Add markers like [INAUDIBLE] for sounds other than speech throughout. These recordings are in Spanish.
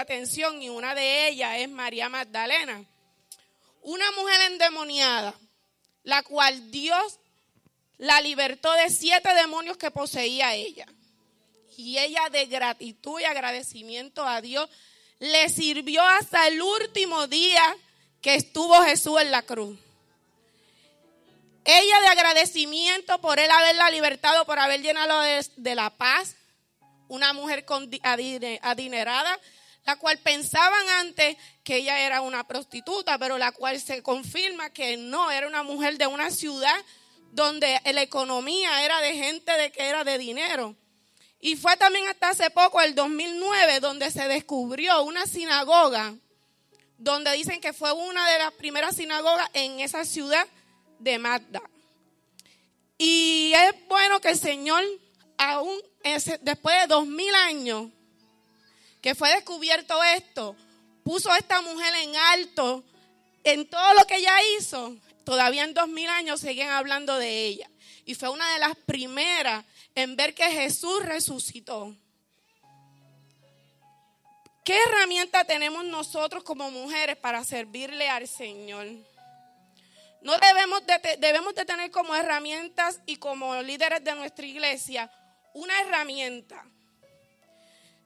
atención y una de ellas es María Magdalena. Una mujer endemoniada, la cual Dios la libertó de siete demonios que poseía ella. Y ella de gratitud y agradecimiento a Dios le sirvió hasta el último día que estuvo Jesús en la cruz. Ella de agradecimiento por él haberla libertado, por haber llenado de, la paz, una mujer adinerada, la cual pensaban antes que ella era una prostituta, pero la cual se confirma que no, era una mujer de una ciudad donde la economía era de gente de que era de dinero. Y fue también hasta hace poco, el 2009, donde se descubrió una sinagoga, donde dicen que fue una de las primeras sinagogas en esa ciudad de Magda. Y es bueno que el Señor, aún después de dos mil años que fue descubierto esto, puso a esta mujer en alto en todo lo que ella hizo. Todavía en dos mil años siguen hablando de ella. Y fue una de las primeras en ver que Jesús resucitó. ¿Qué herramienta tenemos nosotros como mujeres para servirle al Señor? No debemos de, debemos de tener como herramientas y como líderes de nuestra iglesia una herramienta.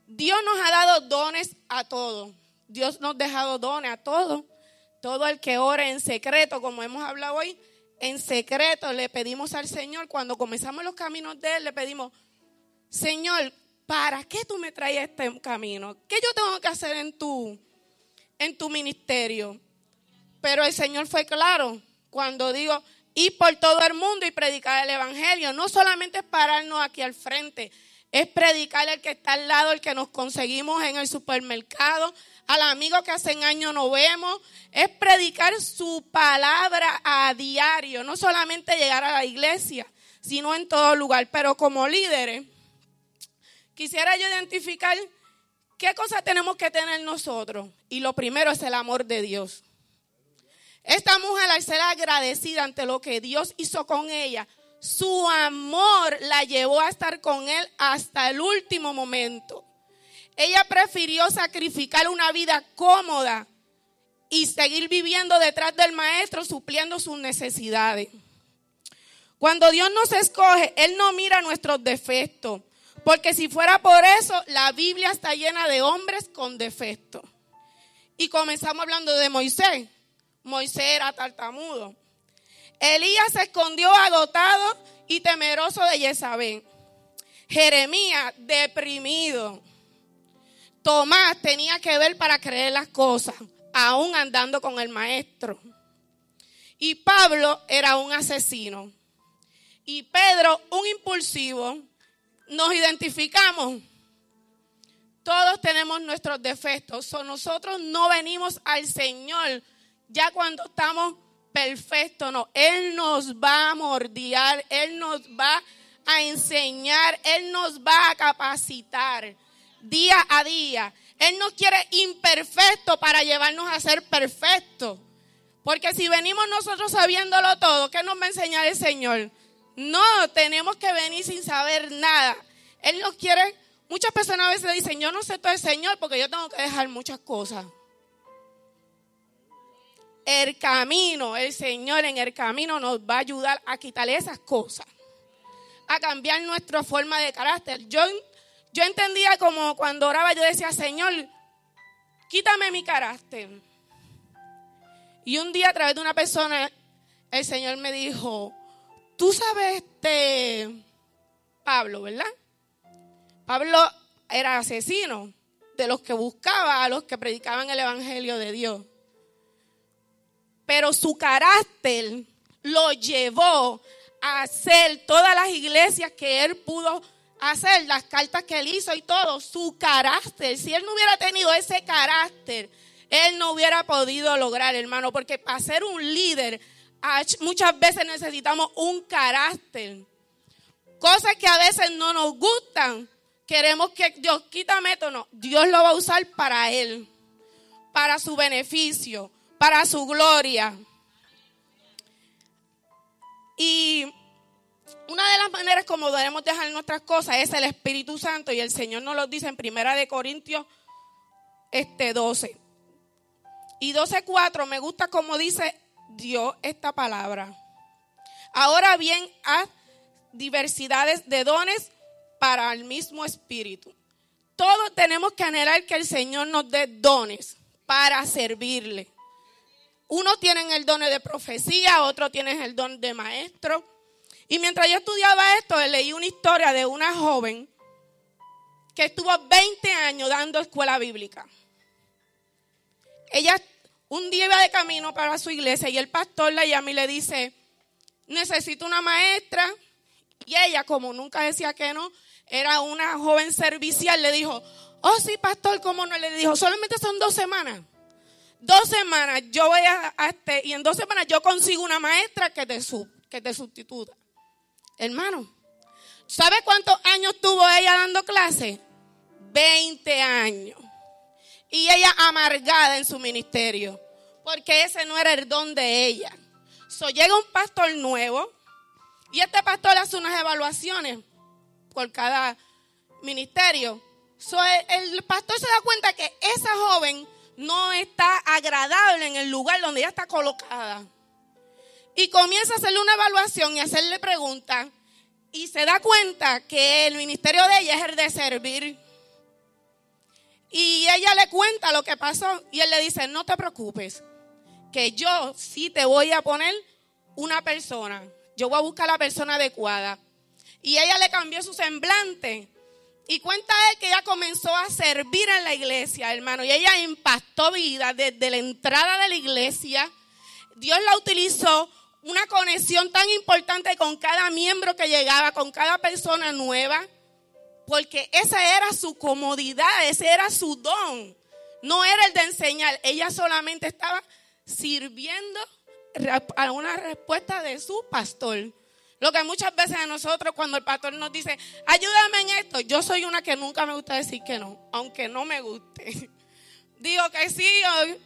Dios nos ha dado dones a todos. Dios nos ha dejado dones a todos. Todo el que ore en secreto, como hemos hablado hoy, en secreto le pedimos al Señor, cuando comenzamos los caminos de Él, le pedimos, Señor, ¿para qué tú me traes este camino? ¿Qué yo tengo que hacer en tu, en tu ministerio? Pero el Señor fue claro, cuando digo ir por todo el mundo y predicar el Evangelio. No solamente es pararnos aquí al frente, es predicar el que está al lado, el que nos conseguimos en el supermercado, al amigo que hace años no vemos. Es predicar su palabra a diario, no solamente llegar a la iglesia, sino en todo lugar. Pero como líderes, quisiera yo identificar qué cosas tenemos que tener nosotros. Y lo primero es el amor de Dios. Esta mujer al ser agradecida ante lo que Dios hizo con ella, su amor la llevó a estar con él hasta el último momento. Ella prefirió sacrificar una vida cómoda y seguir viviendo detrás del maestro supliendo sus necesidades. Cuando Dios nos escoge, Él no mira nuestros defectos, porque si fuera por eso, la Biblia está llena de hombres con defectos. Y comenzamos hablando de Moisés. Moisés era tartamudo. Elías se escondió agotado y temeroso de Jezabel. Jeremías deprimido. Tomás tenía que ver para creer las cosas, aún andando con el maestro. Y Pablo era un asesino. Y Pedro un impulsivo. Nos identificamos. Todos tenemos nuestros defectos. nosotros no venimos al Señor ya cuando estamos perfectos, no. Él nos va a mordiar, Él nos va a enseñar, Él nos va a capacitar día a día. Él nos quiere imperfecto para llevarnos a ser perfectos. Porque si venimos nosotros sabiéndolo todo, ¿qué nos va a enseñar el Señor? No, tenemos que venir sin saber nada. Él nos quiere, muchas personas a veces dicen, yo no sé todo el Señor porque yo tengo que dejar muchas cosas el camino, el Señor en el camino nos va a ayudar a quitar esas cosas, a cambiar nuestra forma de carácter. Yo, yo entendía como cuando oraba, yo decía, Señor, quítame mi carácter. Y un día a través de una persona, el Señor me dijo, tú sabes este Pablo, ¿verdad? Pablo era asesino de los que buscaba a los que predicaban el Evangelio de Dios pero su carácter lo llevó a hacer todas las iglesias que él pudo hacer, las cartas que él hizo y todo, su carácter. Si él no hubiera tenido ese carácter, él no hubiera podido lograr, hermano, porque para ser un líder muchas veces necesitamos un carácter. Cosas que a veces no nos gustan. Queremos que Dios quítame esto, no. Dios lo va a usar para él, para su beneficio para su gloria. Y una de las maneras como debemos dejar nuestras cosas es el Espíritu Santo y el Señor nos lo dice en Primera de Corintios este, 12. Y 12.4 me gusta como dice Dios esta palabra. Ahora bien, hay diversidades de dones para el mismo espíritu. Todos tenemos que anhelar que el Señor nos dé dones para servirle. Uno tiene el don de profecía, otro tiene el don de maestro. Y mientras yo estudiaba esto, leí una historia de una joven que estuvo 20 años dando escuela bíblica. Ella un día iba de camino para su iglesia y el pastor la llama y le dice, necesito una maestra. Y ella, como nunca decía que no, era una joven servicial, le dijo, oh sí, pastor, ¿cómo no? Le dijo, solamente son dos semanas. Dos semanas yo voy a, este, y en dos semanas yo consigo una maestra que te, que te sustituya. Hermano, ¿sabe cuántos años tuvo ella dando clase? 20 años. Y ella amargada en su ministerio, porque ese no era el don de ella. So, llega un pastor nuevo y este pastor hace unas evaluaciones por cada ministerio. So, el pastor se da cuenta que esa joven no está agradable en el lugar donde ella está colocada. Y comienza a hacerle una evaluación y hacerle preguntas. Y se da cuenta que el ministerio de ella es el de servir. Y ella le cuenta lo que pasó. Y él le dice, no te preocupes, que yo sí te voy a poner una persona. Yo voy a buscar la persona adecuada. Y ella le cambió su semblante. Y cuenta él que ella comenzó a servir en la iglesia, hermano. Y ella impactó vida desde la entrada de la iglesia. Dios la utilizó una conexión tan importante con cada miembro que llegaba, con cada persona nueva. Porque esa era su comodidad, ese era su don. No era el de enseñar. Ella solamente estaba sirviendo a una respuesta de su pastor. Lo que muchas veces a nosotros cuando el pastor nos dice, ayúdame en esto, yo soy una que nunca me gusta decir que no, aunque no me guste. [LAUGHS] Digo que sí,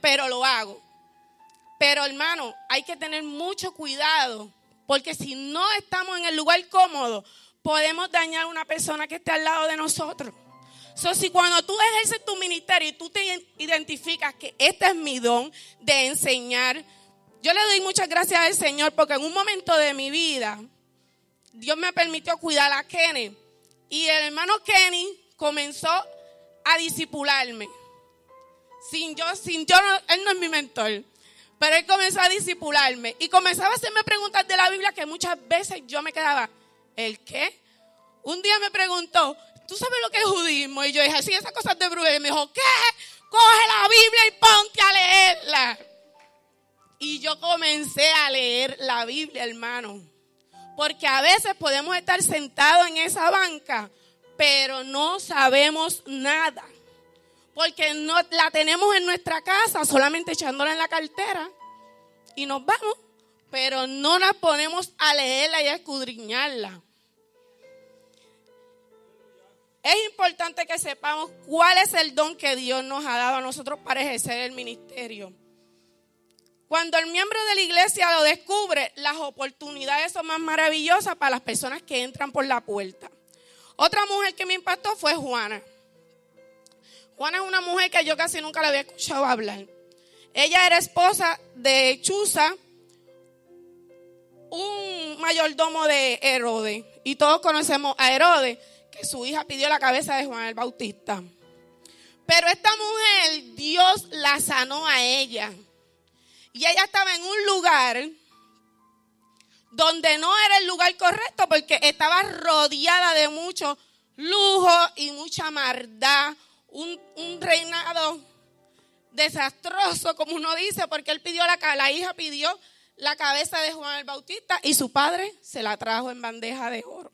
pero lo hago. Pero hermano, hay que tener mucho cuidado, porque si no estamos en el lugar cómodo, podemos dañar a una persona que esté al lado de nosotros. So, si cuando tú ejerces tu ministerio y tú te identificas que este es mi don de enseñar, yo le doy muchas gracias al Señor porque en un momento de mi vida, Dios me permitió cuidar a Kenny. Y el hermano Kenny comenzó a disipularme. Sin yo, sin yo, él no es mi mentor. Pero él comenzó a disipularme. Y comenzaba a hacerme preguntas de la Biblia que muchas veces yo me quedaba, ¿el qué? Un día me preguntó, ¿tú sabes lo que es judismo? Y yo dije, sí, esas cosas de brujería. Y me dijo, ¿qué? Coge la Biblia y ponte a leerla. Y yo comencé a leer la Biblia, hermano. Porque a veces podemos estar sentados en esa banca, pero no sabemos nada. Porque no la tenemos en nuestra casa, solamente echándola en la cartera y nos vamos, pero no nos ponemos a leerla y a escudriñarla. Es importante que sepamos cuál es el don que Dios nos ha dado a nosotros para ejercer el ministerio. Cuando el miembro de la iglesia lo descubre, las oportunidades son más maravillosas para las personas que entran por la puerta. Otra mujer que me impactó fue Juana. Juana es una mujer que yo casi nunca la había escuchado hablar. Ella era esposa de Chuza, un mayordomo de Herodes. Y todos conocemos a Herodes, que su hija pidió la cabeza de Juan el Bautista. Pero esta mujer, Dios la sanó a ella. Y ella estaba en un lugar donde no era el lugar correcto porque estaba rodeada de mucho lujo y mucha maldad. Un, reinado desastroso, como uno dice, porque él pidió la, la hija pidió la cabeza de Juan el Bautista y su padre se la trajo en bandeja de oro.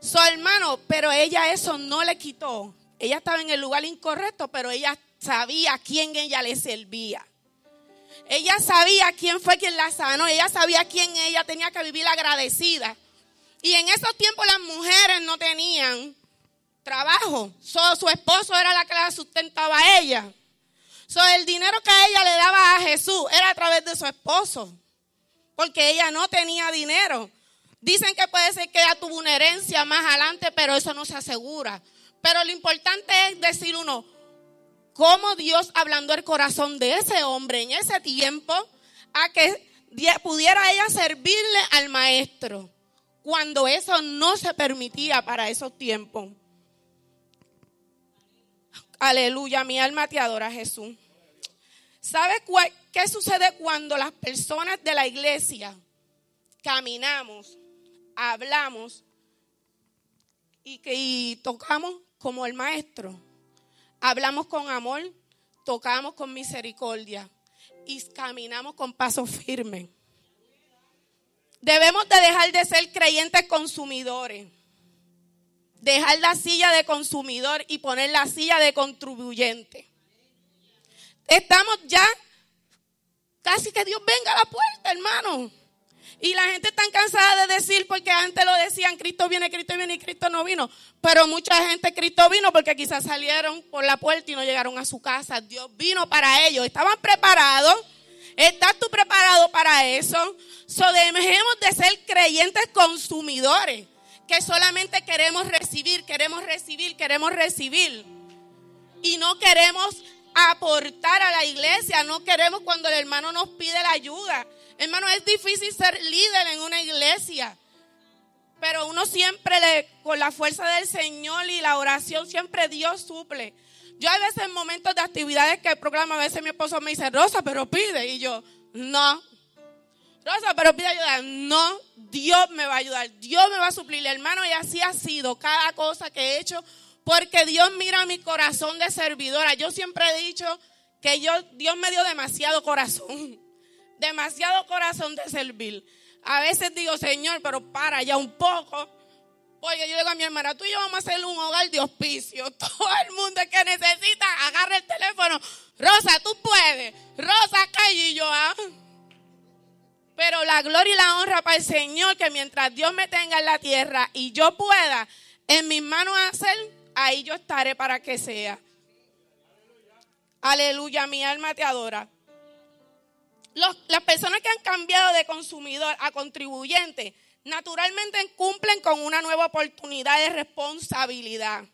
Su hermano, pero ella eso no le quitó. Ella estaba en el lugar incorrecto, pero ella sabía a quién ella le servía. Ella sabía quién fue quien la sanó. Ella sabía quién ella tenía que vivir agradecida. Y en esos tiempos las mujeres no tenían trabajo. su esposo era la que la sustentaba a ella. So, el dinero que ella le daba a Jesús era a través de su esposo. Porque ella no tenía dinero. Dicen que puede ser que ella tuvo una herencia más adelante, pero eso no se asegura. Pero lo importante es decir uno, cómo Dios hablando el corazón de ese hombre en ese tiempo a que pudiera ella servirle al maestro, cuando eso no se permitía para esos tiempos. Aleluya, mi alma te adora, Jesús. ¿Sabes qué sucede cuando las personas de la iglesia caminamos, hablamos y, que, tocamos como el maestro? Hablamos con amor, tocamos con misericordia y caminamos con paso firme. Debemos de dejar de ser creyentes consumidores dejar la silla de consumidor y poner la silla de contribuyente. Estamos ya casi que Dios venga a la puerta, hermano. Y la gente está cansada de decir, porque antes lo decían, Cristo viene, Cristo viene y Cristo no vino. Pero mucha gente, Cristo vino porque quizás salieron por la puerta y no llegaron a su casa. Dios vino para ellos. Estaban preparados. ¿Estás tú preparado para eso? So, dejemos de ser creyentes consumidores que solamente queremos recibir, queremos recibir, queremos recibir. Y no queremos aportar a la iglesia, no queremos cuando el hermano nos pide la ayuda. Hermano, es difícil ser líder en una iglesia, pero uno siempre le, con la fuerza del Señor y la oración, siempre Dios suple. Yo a veces en momentos de actividades que programa, a veces mi esposo me dice, Rosa, pero pide. Y yo, no, Rosa, pero pide ayuda. No, Dios me va a ayudar. Dios me va a suplir, hermano. Y así ha sido cada cosa que he hecho. Porque Dios mira mi corazón de servidora. Yo siempre he dicho que yo, Dios me dio demasiado corazón. [LAUGHS] Demasiado corazón de servir. A veces digo, Señor, pero para ya un poco. Oye, yo digo a mi hermana, tú y yo vamos a hacer un hogar de hospicio. [LAUGHS] Todo el mundo que necesita, agarra el teléfono. Rosa, tú puedes. Rosa, calle y yo, ah. Pero la gloria y la honra para el Señor, que mientras Dios me tenga en la tierra y yo pueda en mis manos hacer, ahí yo estaré para que sea. Aleluya, mi alma te adora. las personas que han cambiado de consumidor a contribuyente, naturalmente cumplen con una nueva oportunidad de responsabilidad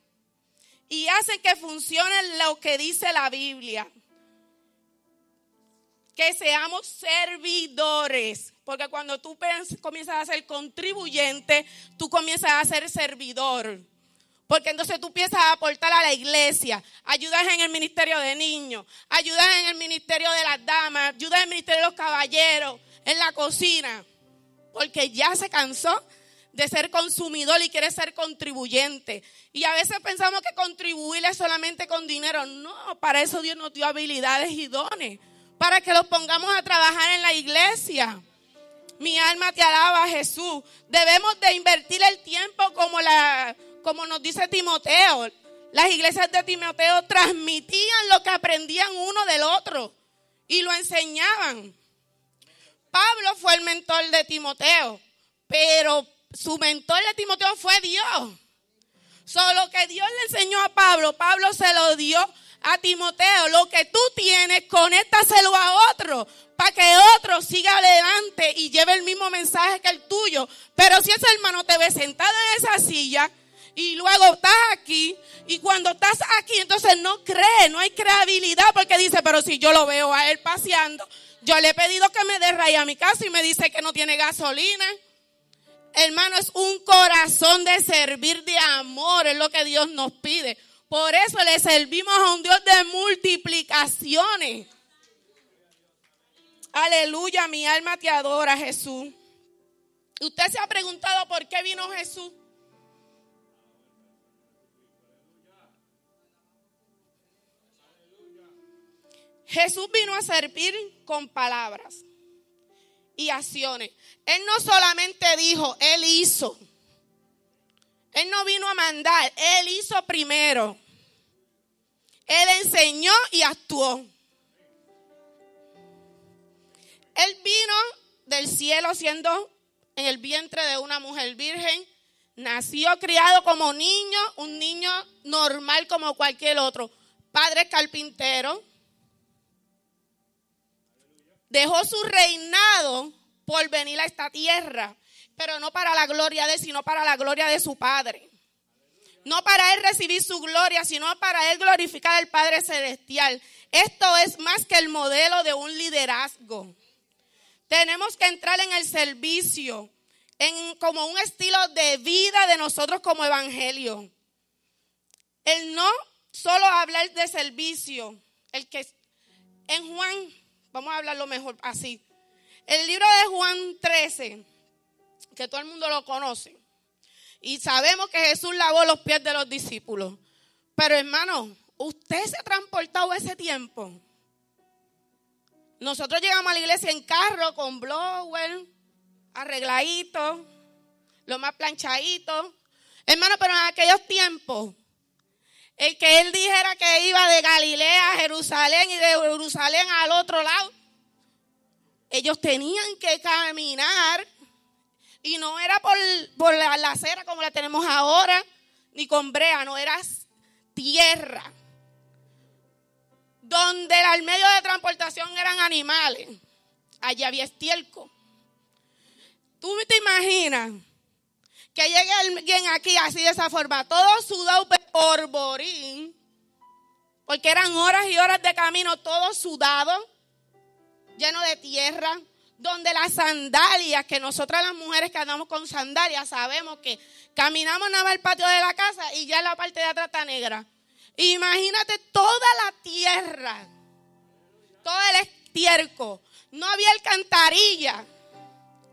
y hacen que funcione lo que dice la Biblia que seamos servidores. Porque cuando tú comienzas a ser contribuyente, tú comienzas a ser servidor. Porque entonces tú empiezas a aportar a la iglesia, ayudas en el ministerio de niños, ayudas en el ministerio de las damas, ayudas en el ministerio de los caballeros, en la cocina. Porque ya se cansó de ser consumidor y quiere ser contribuyente. Y a veces pensamos que contribuir es solamente con dinero. No, para eso Dios nos dio habilidades y dones para que los pongamos a trabajar en la iglesia. Mi alma te alaba, Jesús. Debemos de invertir el tiempo como, la, como nos dice Timoteo. Las iglesias de Timoteo transmitían lo que aprendían uno del otro y lo enseñaban. Pablo fue el mentor de Timoteo, pero su mentor de Timoteo fue Dios. Solo que Dios le enseñó a Pablo, Pablo se lo dio a Timoteo, lo que tú tienes, conéctaselo a otro, para que otro siga adelante y lleve el mismo mensaje que el tuyo. Pero si ese hermano te ve sentado en esa silla y luego estás aquí, y cuando estás aquí, entonces no cree, no hay creabilidad, porque dice, pero si yo lo veo a él paseando, yo le he pedido que me dé raya a mi casa y me dice que no tiene gasolina. Hermano, es un corazón de servir de amor, es lo que Dios nos pide. Por eso le servimos a un Dios de multiplicaciones. Aleluya, mi alma te adora, Jesús. ¿Usted se ha preguntado por qué vino Jesús? Jesús vino a servir con palabras y acciones. Él no solamente dijo, Él hizo. Él no vino a mandar, Él hizo primero. Él enseñó y actuó. Él vino del cielo siendo en el vientre de una mujer virgen. Nació criado como niño, un niño normal como cualquier otro. Padre carpintero. Dejó su reinado por venir a esta tierra, pero no para la gloria de él, sino para la gloria de su padre. No para Él recibir su gloria, sino para Él glorificar al Padre Celestial. Esto es más que el modelo de un liderazgo. Tenemos que entrar en el servicio, en como un estilo de vida de nosotros como evangelio. El no solo hablar de servicio, el que en Juan, vamos a hablarlo mejor así. El libro de Juan 13, que todo el mundo lo conoce, y sabemos que Jesús lavó los pies de los discípulos. Pero hermano, usted se ha transportado ese tiempo. Nosotros llegamos a la iglesia en carro con blower, arregladito, lo más planchadito. Hermano, pero en aquellos tiempos, el que él dijera que iba de Galilea a Jerusalén y de Jerusalén al otro lado, ellos tenían que caminar y no era por, por la, la acera como la tenemos ahora, ni con brea, no era tierra donde el medio de transportación eran animales. Allí había estiércol. Tú te imaginas que llegue alguien aquí así de esa forma, todo sudado por borín, porque eran horas y horas de camino, todo sudado, lleno de tierra, donde las sandalias, que nosotras las mujeres que andamos con sandalias sabemos que caminamos nada más al patio de la casa y ya la parte de atrás está negra. Imagínate toda la tierra, todo el estiércol. No había alcantarilla.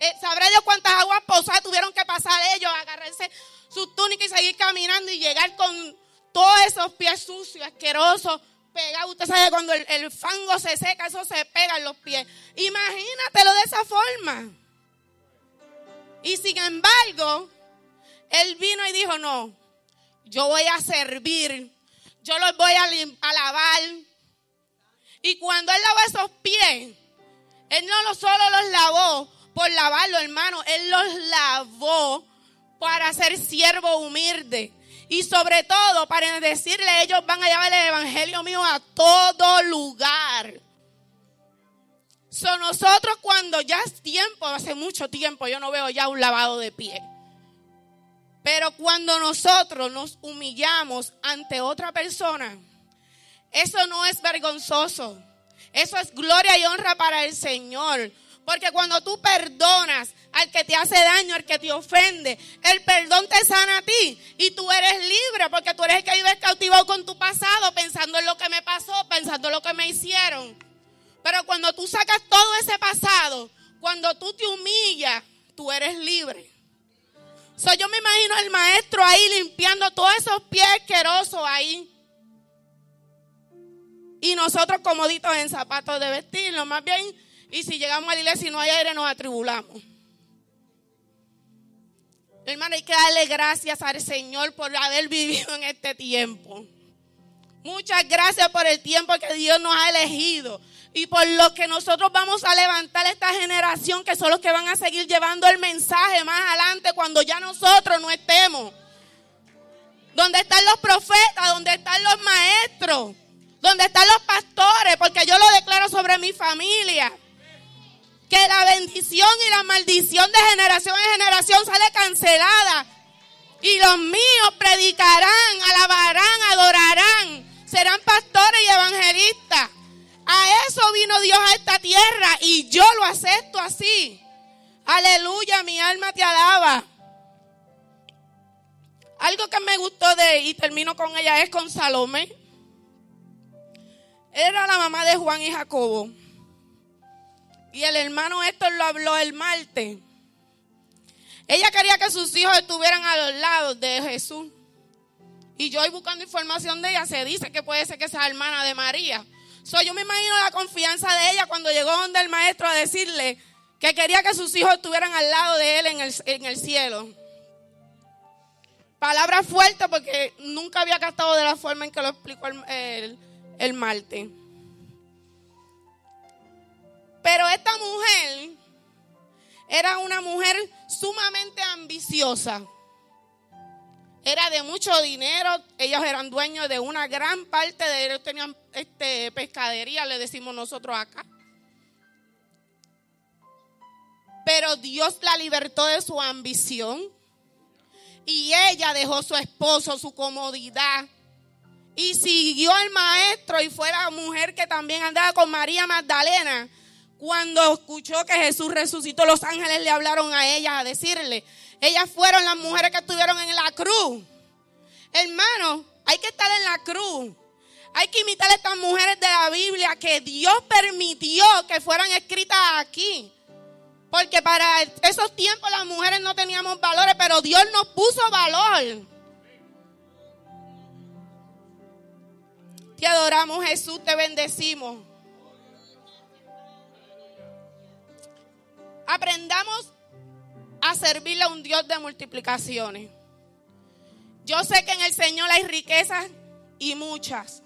Eh, Sabrá Dios cuántas aguas posadas tuvieron que pasar ellos, agarrarse sus túnicas y seguir caminando y llegar con todos esos pies sucios, asquerosos, pegados. Usted sabe cuando el, fango se seca, eso se pega en los pies. Imagínatelo de esa forma. Y sin embargo, él vino y dijo, no, yo voy a servir yo los voy a, lavar. Y cuando Él lavó esos pies, Él no solo los lavó por lavarlo, hermano, Él los lavó para ser siervo humilde. Y sobre todo para decirle, ellos van a llevar el evangelio mío a todo lugar. Son nosotros cuando ya es tiempo, hace mucho tiempo, yo no veo ya un lavado de pie. Pero cuando nosotros nos humillamos ante otra persona, eso no es vergonzoso. Eso es gloria y honra para el Señor. Porque cuando tú perdonas al que te hace daño, al que te ofende, el perdón te sana a ti y tú eres libre porque tú eres el que vive cautivado con tu pasado, pensando en lo que me pasó, pensando en lo que me hicieron. Pero cuando tú sacas todo ese pasado, cuando tú te humillas, tú eres libre yo me imagino al maestro ahí limpiando todos esos pies asquerosos ahí. Y nosotros comoditos en zapatos de vestirlo, más bien. Y si llegamos a la iglesia y no hay aire, nos atribulamos. Hermano, hay que darle gracias al Señor por haber vivido en este tiempo. Muchas gracias por el tiempo que Dios nos ha elegido y por lo que nosotros vamos a levantar esta generación que son los que van a seguir llevando el mensaje más adelante cuando ya nosotros no estemos. Donde están los profetas, donde están los maestros, donde están los pastores, porque yo lo declaro sobre mi familia. Que la bendición y la maldición de generación en generación sale cancelada. Y los míos predicarán, alabarán, adorarán, serán pastores y evangelistas. A eso vino Dios a esta tierra y yo lo acepto así. Aleluya, mi alma te alaba. Algo que me gustó de, y termino con ella, es con Salomé. Era la mamá de Juan y Jacobo. Y el hermano Héctor lo habló el martes. Ella quería que sus hijos estuvieran a los lados de Jesús. Y yo hoy buscando información de ella, se dice que puede ser que sea hermana de María yo me imagino la confianza de ella cuando llegó donde el maestro a decirle que quería que sus hijos estuvieran al lado de él en el, cielo. Palabra fuerte porque nunca había captado de la forma en que lo explicó el, el, el. Pero esta mujer era una mujer sumamente ambiciosa era de mucho dinero, ellos eran dueños de una gran parte de ellos tenían este, pescadería, le decimos nosotros acá. Pero Dios la libertó de su ambición Y ella dejó su esposo, su comodidad. Y siguió al maestro y fue la mujer que también andaba con María Magdalena. Cuando escuchó que Jesús resucitó, los ángeles le hablaron a ella a decirle, ellas fueron las mujeres que estuvieron en la cruz. Hermano, hay que estar en la cruz. Hay que imitar a estas mujeres de la Biblia que Dios permitió que fueran escritas aquí. Porque para esos tiempos las mujeres no teníamos valores, pero Dios nos puso valor. Te adoramos Jesús, te bendecimos. Aprendamos a servirle a un Dios de multiplicaciones. Yo sé que en el Señor hay riquezas y muchas.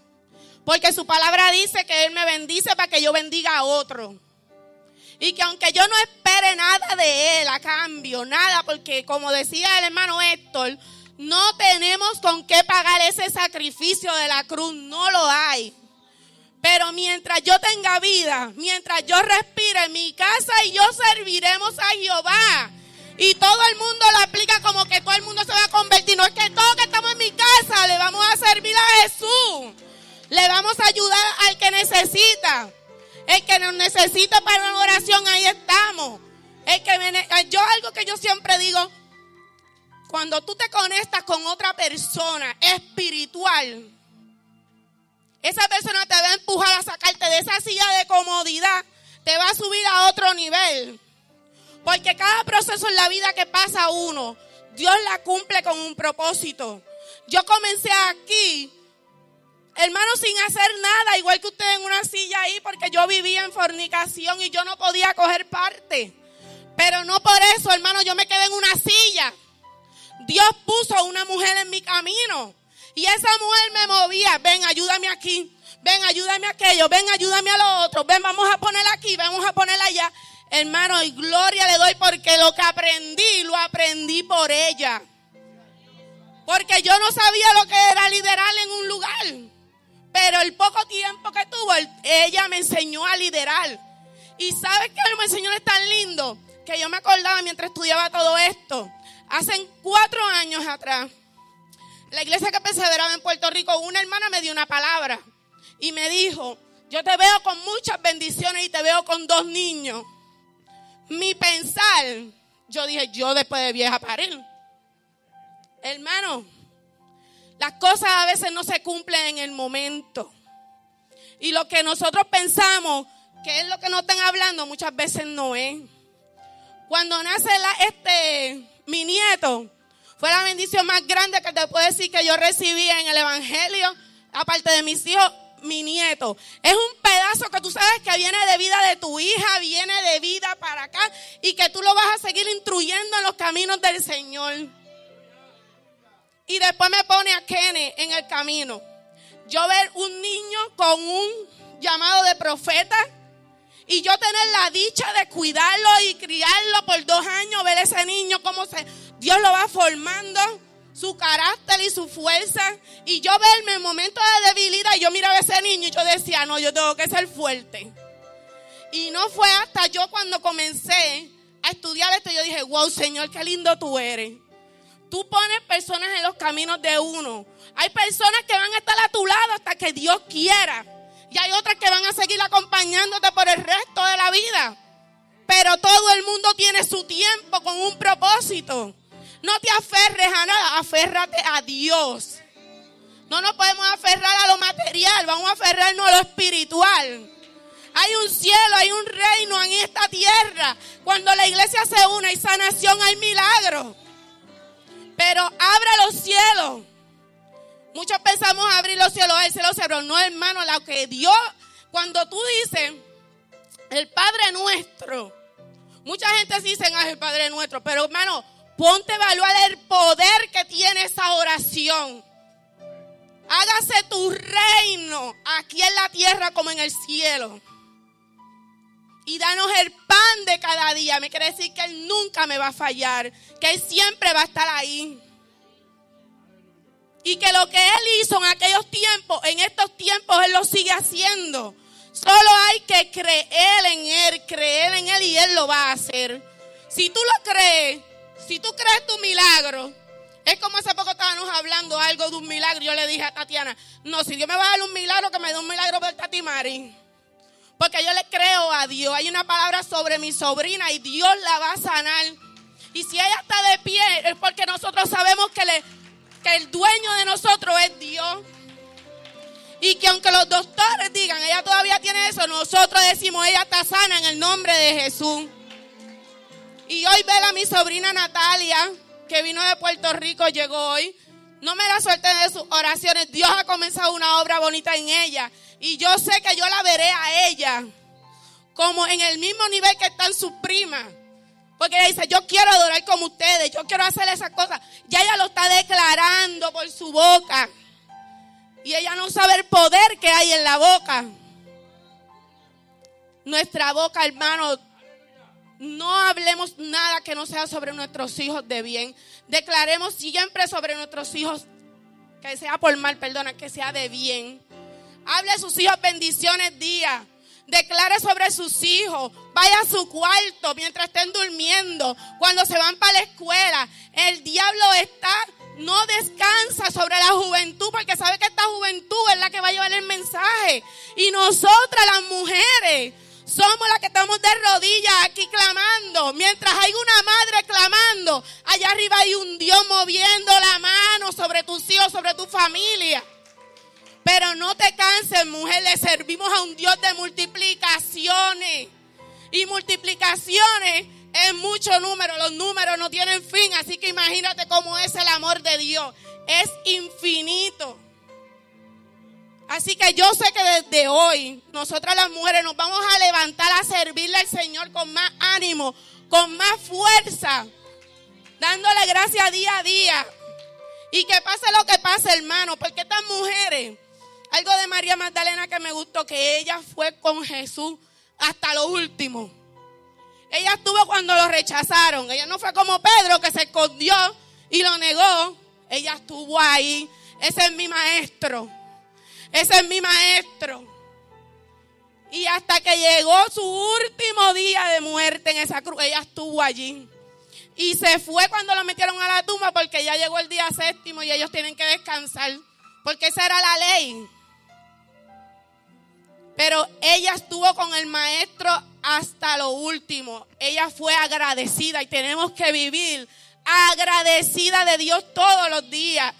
Porque su palabra dice que Él me bendice para que yo bendiga a otro. Y que aunque yo no espere nada de Él a cambio, nada, porque como decía el hermano Héctor, no tenemos con qué pagar ese sacrificio de la cruz, no lo hay. Mientras yo tenga vida, mientras yo respire mi casa y yo serviremos a Jehová. Y todo el mundo lo aplica como que todo el mundo se va a convertir. No es que todos que estamos en mi casa le vamos a servir a Jesús. Le vamos a ayudar al que necesita. El que nos necesita para una oración, ahí estamos. El que yo algo que yo siempre digo, cuando tú te conectas con otra persona espiritual, esa persona te va a empujar a sacarte de esa silla de comodidad, te va a subir a otro nivel. Porque cada proceso en la vida que pasa uno, Dios la cumple con un propósito. Yo comencé aquí hermano, sin hacer nada, igual que usted en una silla ahí, porque yo vivía en fornicación y yo no podía coger parte. Pero no por eso, hermano, yo me quedé en una silla. Dios puso una mujer en mi camino. Y esa mujer me movía. Ven, ayúdame aquí. Ven, ayúdame aquello. Ven, ayúdame a lo otro. Ven, vamos a ponerla aquí. Vamos a ponerla allá. Hermano, y gloria le doy porque lo que aprendí, lo aprendí por ella. Porque yo no sabía lo que era liderar en un lugar. Pero el poco tiempo que tuvo, ella me enseñó a liderar. Y ¿sabes qué me enseñó es tan lindo? Que yo me acordaba mientras estudiaba todo esto. Hace cuatro años atrás, la iglesia que perseveraba en Puerto Rico, una hermana me dio una palabra y me dijo, yo te veo con muchas bendiciones y te veo con dos niños. Mi pensar, yo dije, yo después de vieja parir. Hermano, las cosas a veces no se cumplen en el momento. Y lo que nosotros pensamos que es lo que nos están hablando, muchas veces no es. Cuando nace este, mi nieto, fue la bendición más grande que te puedo decir que yo recibí en el Evangelio, aparte de mis hijos, mi nieto. Es un pedazo que tú sabes que viene de vida de tu hija, viene de vida para acá y que tú lo vas a seguir instruyendo en los caminos del Señor. Y después me pone a Kenny en el camino. Yo ver un niño con un llamado de profeta y yo tener la dicha de cuidarlo y criarlo por dos años, ver ese niño cómo se, Dios lo va formando, su carácter y su fuerza. Y yo verme en momentos de debilidad yo miraba a ese niño y yo decía, no, yo tengo que ser fuerte. Y no fue hasta yo cuando comencé a estudiar esto, yo dije, wow, Señor, qué lindo tú eres. Tú pones personas en los caminos de uno. Hay personas que van a estar a tu lado hasta que Dios quiera. Y hay otras que van a seguir acompañándote por el resto de la vida. Pero todo el mundo tiene su tiempo con un propósito. No te aferres a nada, aférrate a Dios. No nos podemos aferrar a lo material, vamos a aferrarnos a lo espiritual. Hay un cielo, hay un reino en esta tierra. Cuando la iglesia se une, hay sanación, hay milagros. Pero abre los cielos. Muchos pensamos abrir los cielos, el cielo pero no hermano, lo que Dios, cuando tú dices, el Padre nuestro, mucha gente dice, ah, el Padre nuestro, pero hermano, ponte a evaluar el poder que tiene esa oración. Hágase tu reino aquí en la tierra como en el cielo. Y danos el pan de cada día. Me quiere decir que Él nunca me va a fallar. Que Él siempre va a estar ahí. Y que lo que Él hizo en aquellos tiempos, en estos tiempos Él lo sigue haciendo. Solo hay que creer en Él, creer en Él y Él lo va a hacer. Si tú lo crees, si tú crees tu milagro, Es como hace poco estábamos hablando algo de un milagro. Yo le dije a Tatiana, no, si Dios me va a dar un milagro, que me dé un milagro por Tati Mari. Porque yo le creo a Dios. Hay una palabra sobre mi sobrina y Dios la va a sanar. Y si ella está de pie, es porque nosotros sabemos que, el dueño de nosotros es Dios. Y que aunque los doctores digan, ella todavía tiene eso, nosotros decimos, ella está sana en el nombre de Jesús. Y hoy ve a mi sobrina Natalia, que vino de Puerto Rico, llegó hoy. No me la suerte de sus oraciones. Dios ha comenzado una obra bonita en ella. Y yo sé que yo la veré a ella como en el mismo nivel que están sus primas. Porque ella dice, yo quiero adorar como ustedes, yo quiero hacer esas cosas. Ya ella lo está declarando por su boca. Y ella no sabe el poder que hay en la boca. Nuestra boca, hermano, no hablemos nada que no sea sobre nuestros hijos de bien. Declaremos siempre sobre nuestros hijos, que sea por mal, perdona, que sea de bien. Hable a sus hijos bendiciones día. Declare sobre sus hijos. Vaya a su cuarto mientras estén durmiendo. Cuando se van para la escuela. El diablo está, no descansa sobre la juventud porque sabe que esta juventud es la que va a llevar el mensaje. Y nosotras las mujeres somos las que estamos de rodillas aquí clamando. Mientras hay una madre clamando, allá arriba hay un Dios moviendo la mano sobre tus hijos, sobre tu familia. Pero no te canses, mujer, le servimos a un Dios de multiplicaciones. Y multiplicaciones es mucho número, los números no tienen fin, así que imagínate cómo es el amor de Dios. Es infinito. Así que yo sé que desde hoy nosotras las mujeres nos vamos a levantar a servirle al Señor con más ánimo, con más fuerza, dándole gracias día a día. Y que pase lo que pase, hermano, porque estas mujeres, algo de María Magdalena que me gustó, que ella fue con Jesús hasta lo último. Ella estuvo cuando lo rechazaron. Ella no fue como Pedro que se escondió y lo negó. Ella estuvo ahí. Ese es mi maestro. Ese es mi maestro. Y hasta que llegó su último día de muerte en esa cruz, ella estuvo allí. Y se fue cuando la metieron a la tumba porque ya llegó el día séptimo y ellos tienen que descansar. Porque esa era la ley. Pero ella estuvo con el maestro hasta lo último. Ella fue agradecida y tenemos que vivir agradecida de Dios todos los días.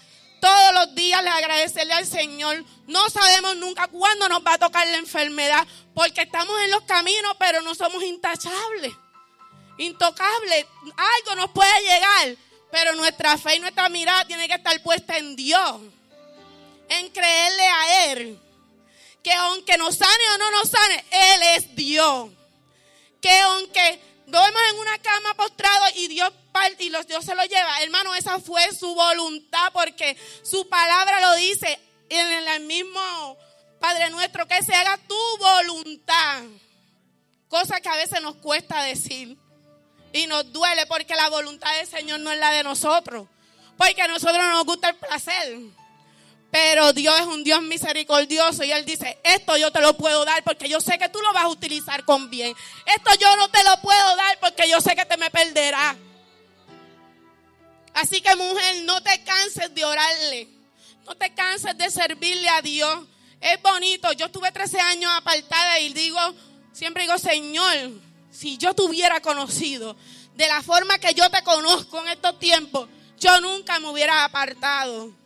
Todos los días le agradecerle al Señor. No sabemos nunca cuándo nos va a tocar la enfermedad, porque estamos en los caminos, pero no somos intachables, intocables. Algo nos puede llegar, pero nuestra fe y nuestra mirada tiene que estar puesta en Dios, en creerle a Él. Que aunque nos sane o no nos sane, Él es Dios. Que aunque duermas en una cama postrado y Dios y los, Dios se lo lleva. Hermano, esa fue su voluntad porque su palabra lo dice en el mismo Padre nuestro, que se haga tu voluntad. Cosa que a veces nos cuesta decir y nos duele porque la voluntad del Señor no es la de nosotros. Porque a nosotros no nos gusta el placer. Pero Dios es un Dios misericordioso y Él dice, esto yo te lo puedo dar porque yo sé que tú lo vas a utilizar con bien. Esto yo no te lo puedo dar porque yo sé que te me perderá. Así que mujer, no te canses de orarle. No te canses de servirle a Dios. Es bonito. Yo estuve 13 años apartada y digo, siempre digo, Señor, si yo te hubiera conocido de la forma que yo te conozco en estos tiempos, yo nunca me hubiera apartado.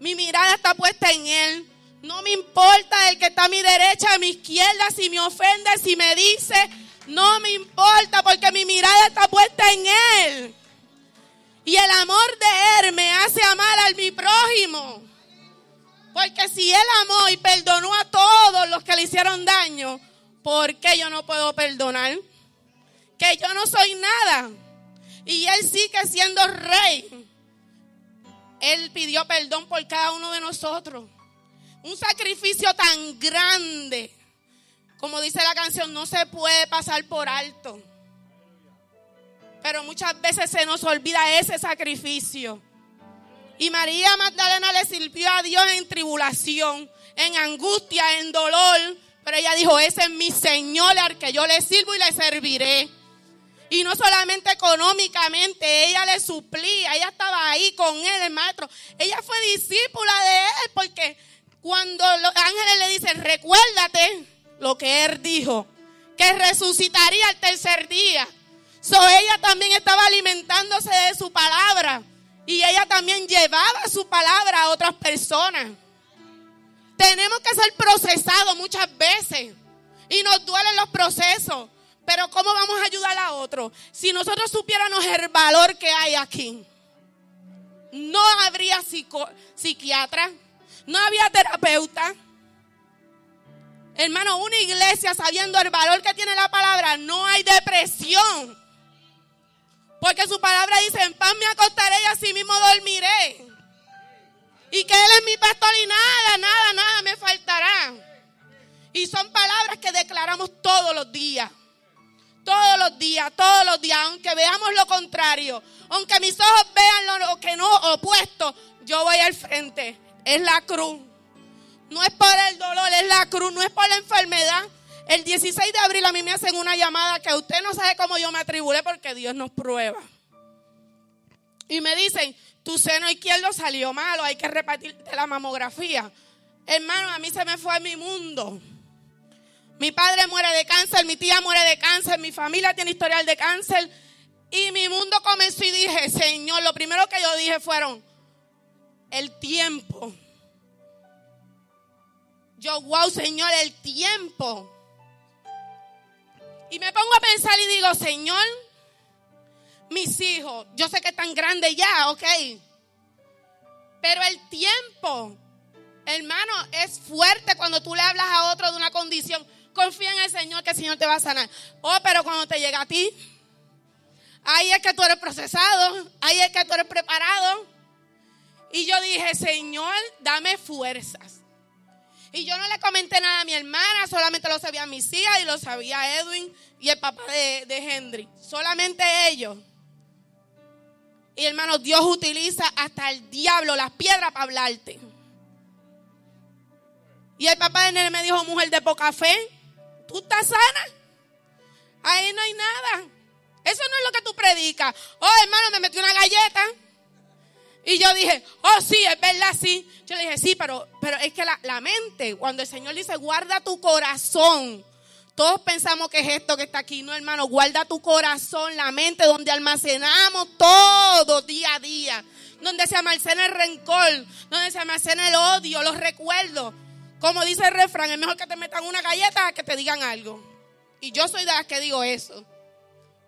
Mi mirada está puesta en Él. No me importa el que está a mi derecha, a mi izquierda, si me ofende, si me dice. No me importa porque mi mirada está puesta en Él. Y el amor de Él me hace amar al mi prójimo. Porque si Él amó y perdonó a todos los que le hicieron daño, ¿por qué yo no puedo perdonar? Que yo no soy nada. Y Él sigue siendo rey. Él pidió perdón por cada uno de nosotros. Un sacrificio tan grande. Como dice la canción, no se puede pasar por alto. Pero muchas veces se nos olvida ese sacrificio. Y María Magdalena le sirvió a Dios en tribulación, en angustia, en dolor. Pero ella dijo, ese es mi Señor al que yo le sirvo y le serviré. Y no solamente económicamente, ella le suplía, ella estaba ahí con él, el maestro. Ella fue discípula de él porque cuando los ángeles le dicen, recuérdate lo que él dijo, que resucitaría el tercer día. So ella también estaba alimentándose de su palabra y ella también llevaba su palabra a otras personas. Tenemos que ser procesados muchas veces y nos duelen los procesos. Pero ¿cómo vamos a ayudar a otro? Si nosotros supiéramos el valor que hay aquí, no habría psiquiatra, no había terapeuta. Hermano, una iglesia sabiendo el valor que tiene la palabra, no hay depresión. Porque su palabra dice, en paz me acostaré y así mismo dormiré. Y que Él es mi pastor y nada, nada, nada me faltará. Y son palabras que declaramos todos los días. Todos los días, todos los días, aunque veamos lo contrario, aunque mis ojos vean lo que no opuesto, yo voy al frente. Es la cruz. No es por el dolor, es la cruz, no es por la enfermedad. El 16 de abril a mí me hacen una llamada que usted no sabe cómo yo me atribulé porque Dios nos prueba. Y me dicen, tu seno izquierdo salió malo, hay que repartirte la mamografía. Hermano, a mí se me fue mi mundo. Mi padre muere de cáncer, mi tía muere de cáncer, mi familia tiene historial de cáncer. Y mi mundo comenzó y dije, Señor, lo primero que yo dije fueron, el tiempo. Yo, wow, Señor, el tiempo. Y me pongo a pensar y digo, Señor, mis hijos, yo sé que están grandes ya, ok. Pero el tiempo, hermano, es fuerte cuando tú le hablas a otro de una condición. Confía en el Señor que el Señor te va a sanar. Oh, pero cuando te llega a ti, ahí es que tú eres procesado, ahí es que tú eres preparado. Y yo dije, Señor, dame fuerzas. Y yo no le comenté nada a mi hermana, solamente lo sabía mis hijas y lo sabía Edwin y el papá de, Henry. Solamente ellos. Y hermano, Dios utiliza hasta el diablo, las piedras para hablarte. Y el papá de Nene me dijo, mujer de poca fe, ¿tú estás sana? Ahí no hay nada. Eso no es lo que tú predicas. Oh, hermano, me metió una galleta. Y yo dije, oh sí, es verdad, sí. Yo le dije, sí, pero, pero es que la, la mente, cuando el Señor dice, guarda tu corazón. Todos pensamos que es esto que está aquí. No, hermano, guarda tu corazón, la mente, donde almacenamos todo día a día. Donde se almacena el rencor, donde se almacena el odio, los recuerdos. Como dice el refrán, es mejor que te metan una galleta que te digan algo. Y yo soy de las que digo eso.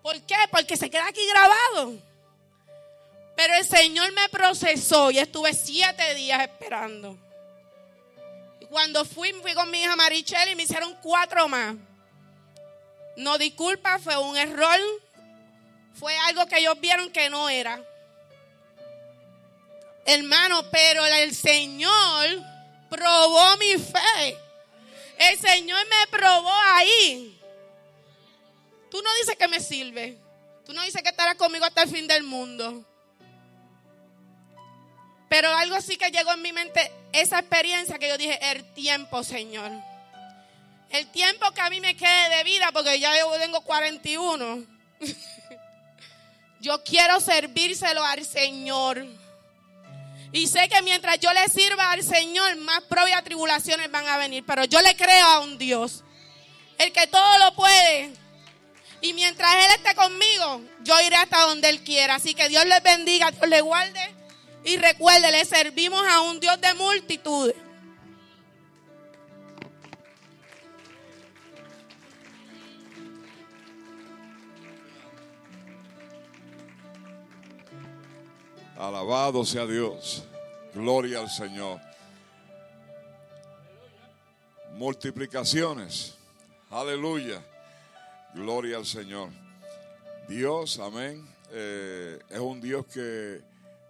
¿Por qué? Porque se queda aquí grabado. Pero el Señor me procesó y estuve siete días esperando. Y cuando fui, fui con mi hija Marichelle y me hicieron cuatro más. No disculpa, fue un error. Fue algo que ellos vieron que no era. Hermano, pero el Señor probó mi fe. El Señor me probó ahí. Tú no dices que me sirve. Tú no dices que estarás conmigo hasta el fin del mundo. Pero algo sí que llegó en mi mente, esa experiencia que yo dije, el tiempo, Señor. El tiempo que a mí me quede de vida, porque ya yo tengo 41. [LAUGHS] yo quiero servírselo al Señor. Y sé que mientras yo le sirva al Señor, más propias tribulaciones van a venir. Pero yo le creo a un Dios. El que todo lo puede. Y mientras Él esté conmigo, yo iré hasta donde Él quiera. Así que Dios les bendiga, Dios les guarde. Y recuerde, le servimos a un Dios de multitudes. Alabado sea Dios. Gloria al Señor. Multiplicaciones. Aleluya. Gloria al Señor. Dios, amén. Eh, es un Dios que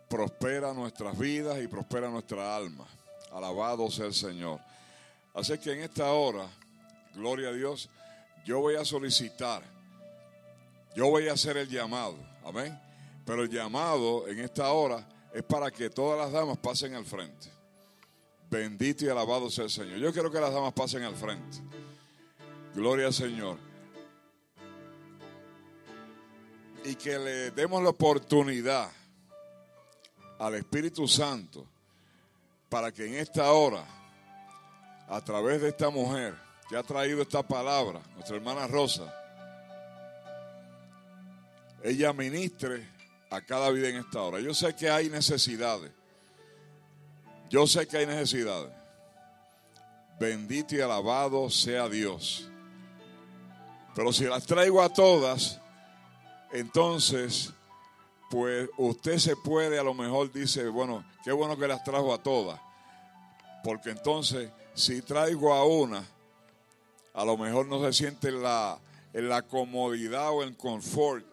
prospera nuestras vidas y prospera nuestra alma. Alabado sea el Señor. Así que en esta hora, gloria a Dios, yo voy a solicitar, yo voy a hacer el llamado, amén. Pero el llamado en esta hora es para que todas las damas pasen al frente. Bendito y alabado sea el Señor. Yo quiero que las damas pasen al frente. Gloria al Señor. y que le demos la oportunidad al Espíritu Santo para que en esta hora, a través de esta mujer que ha traído esta palabra, nuestra hermana Rosa, ella ministre a cada vida en esta hora. Yo sé que hay necesidades. Yo sé que hay necesidades. Bendito y alabado sea Dios. Pero si las traigo a todas, entonces, pues usted se puede, a lo mejor dice, bueno, qué bueno que las trajo a todas. Porque entonces, si traigo a una, a lo mejor no se siente en la, en la comodidad o el confort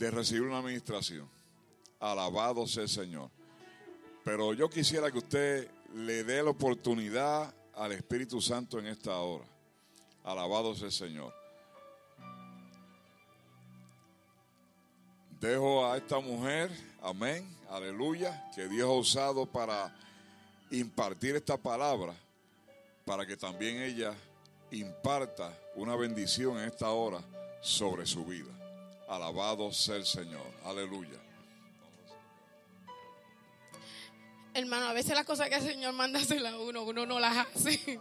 de recibir una administración. Alabado sea el Señor. Pero yo quisiera que usted le dé la oportunidad al Espíritu Santo en esta hora. Alabado sea el Señor. Dejo a esta mujer, amén, aleluya, que Dios ha usado para impartir esta palabra, para que también ella imparta una bendición en esta hora sobre su vida. Alabado sea el Señor, aleluya. Hermano, a veces las cosas que el Señor manda a uno, uno no las hace.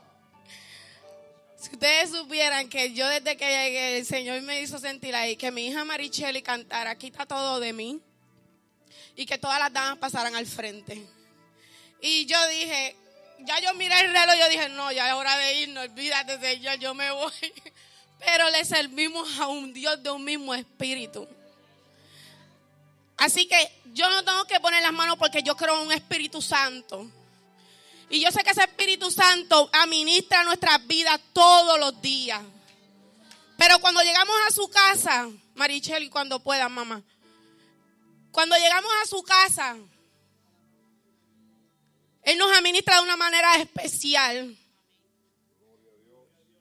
Si ustedes supieran que yo desde que llegué, el Señor me hizo sentir ahí que mi hija Maricheli cantara, quita todo de mí, y que todas las damas pasaran al frente. Y yo dije, ya yo miré el reloj, yo dije, no, ya es hora de irnos, olvídate, Señor, yo me voy. Pero le servimos a un Dios de un mismo espíritu. Así que yo no tengo que poner las manos porque yo creo en un Espíritu Santo. Y yo sé que ese Espíritu Santo administra nuestras vidas todos los días. Pero cuando llegamos a su casa, Marichel, cuando puedan, mamá. Cuando llegamos a su casa, Él nos administra de una manera especial.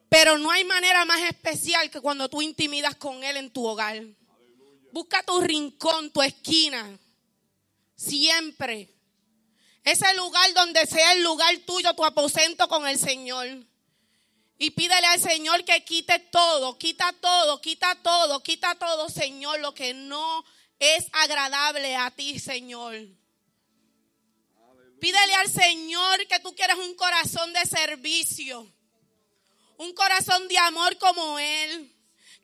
Pero no hay manera más especial que cuando tú intimidas con Él en tu hogar. Busca tu rincón, tu esquina. Siempre. Ese lugar donde sea el lugar tuyo, tu aposento con el Señor. Y pídele al Señor que quite todo, quita todo, quita todo, quita todo, Señor, lo que no es agradable a ti, Señor. Pídele al Señor que tú quieres un corazón de servicio, un corazón de amor como Él,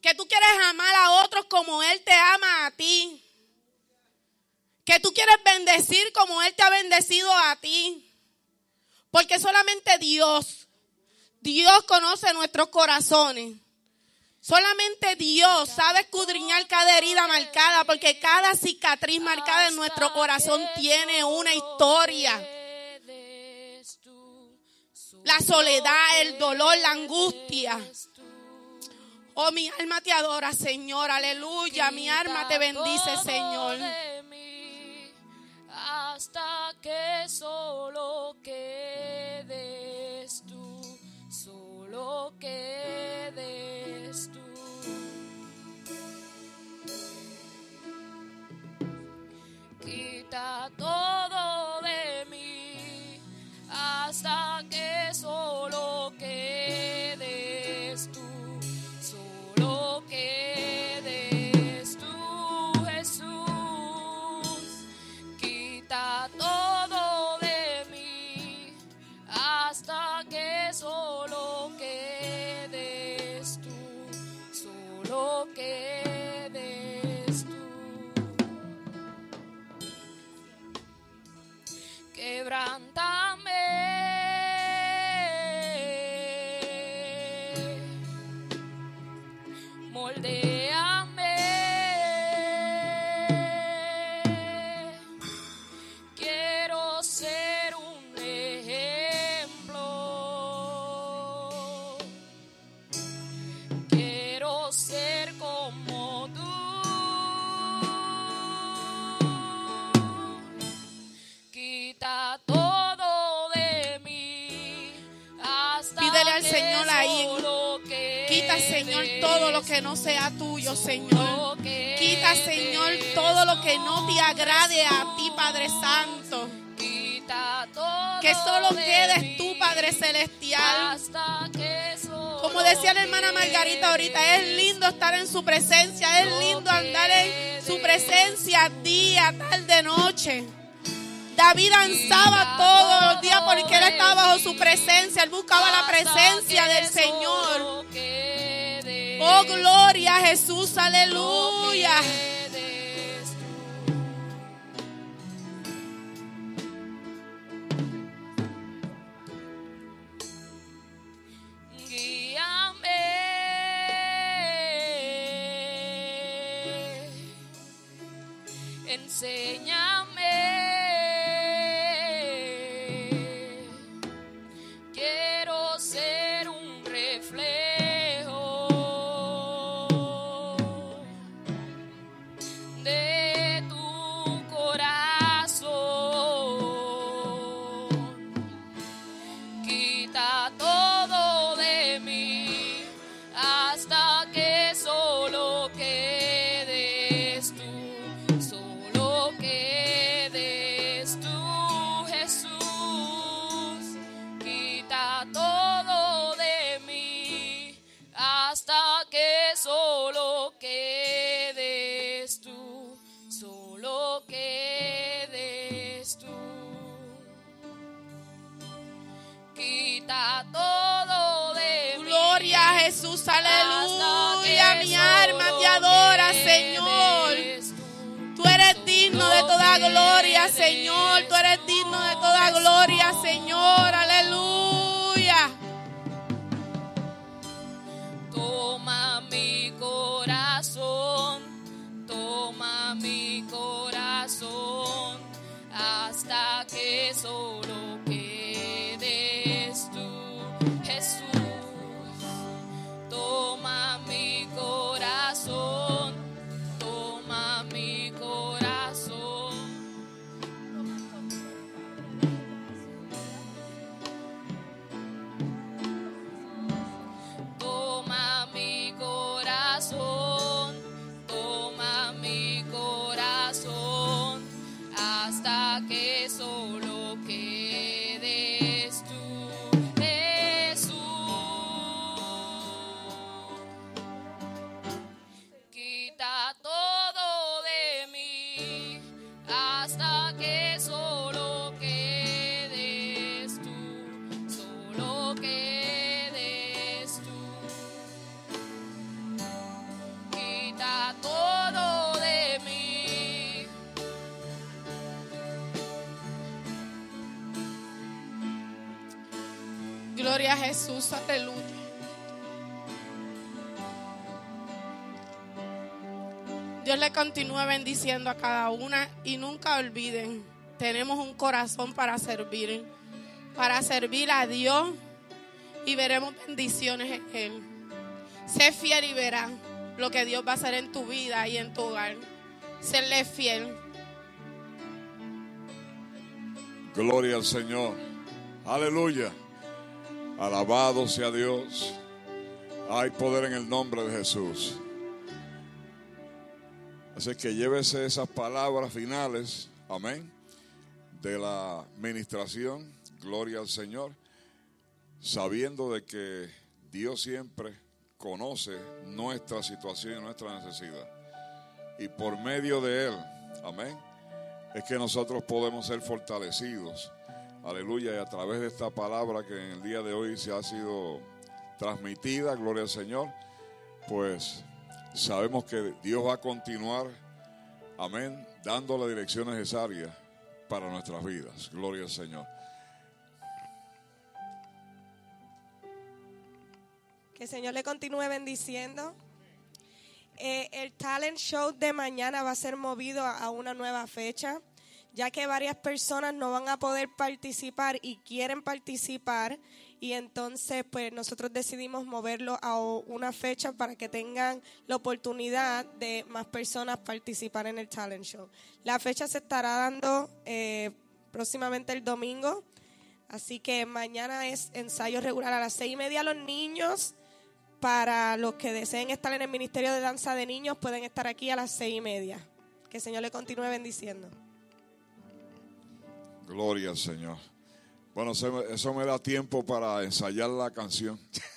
que tú quieres amar a otros como Él te ama a ti, que tú quieres bendecir como Él te ha bendecido a ti, porque solamente Dios, Dios conoce nuestros corazones. Solamente Dios sabe escudriñar cada herida marcada, porque cada cicatriz marcada en nuestro corazón tiene una historia. La soledad, el dolor, la angustia. Oh, mi alma te adora, Señor. Aleluya. Mi alma te bendice, Señor. Hasta que solo quedes tú, solo quedes tú. Quita todo de mí hasta Quita, Señor, todo lo que no sea tuyo, Señor. Quita, Señor, todo lo que no te agrade a ti, Padre Santo. Que solo de quedes tú, Padre Celestial. Como decía la hermana Margarita ahorita, es lindo estar en su presencia, es lindo andar en su presencia día, tarde, noche. David danzaba todos los días porque él estaba bajo su presencia, él buscaba la presencia del Señor. Oh, gloria a Jesús, aleluya. Jesús, aleluya. Dios le continúe bendiciendo a cada una y nunca olviden, tenemos un corazón para servir, para servir a Dios y veremos bendiciones en Él. Sé fiel y verás lo que Dios va a hacer en tu vida y en tu hogar. Serle fiel. Gloria al Señor. Aleluya. Alabado sea Dios. Hay poder en el nombre de Jesús. Así que llévese esas palabras finales, amén, de la ministración, gloria al Señor, sabiendo de que Dios siempre conoce nuestra situación y nuestra necesidad. Y por medio de Él, amén, es que nosotros podemos ser fortalecidos. Aleluya. Y a través de esta palabra que en el día de hoy se ha sido transmitida, gloria al Señor, pues sabemos que Dios va a continuar, amén, dando la dirección necesaria para nuestras vidas. Gloria al Señor. Que el Señor le continúe bendiciendo. Eh, el talent show de mañana va a ser movido a, a una nueva fecha, ya que varias personas no van a poder participar y quieren participar. Y entonces, pues nosotros decidimos moverlo a una fecha para que tengan la oportunidad de más personas participar en el talent show. La fecha se estará dando eh, próximamente el domingo. Así que mañana es ensayo regular a las seis y media. Los niños, para los que deseen estar en el Ministerio de Danza de Niños, pueden estar aquí a las seis y media. Que el Señor le continúe bendiciendo. Gloria al Señor. Bueno, eso me- da tiempo para ensayar la canción. [LAUGHS]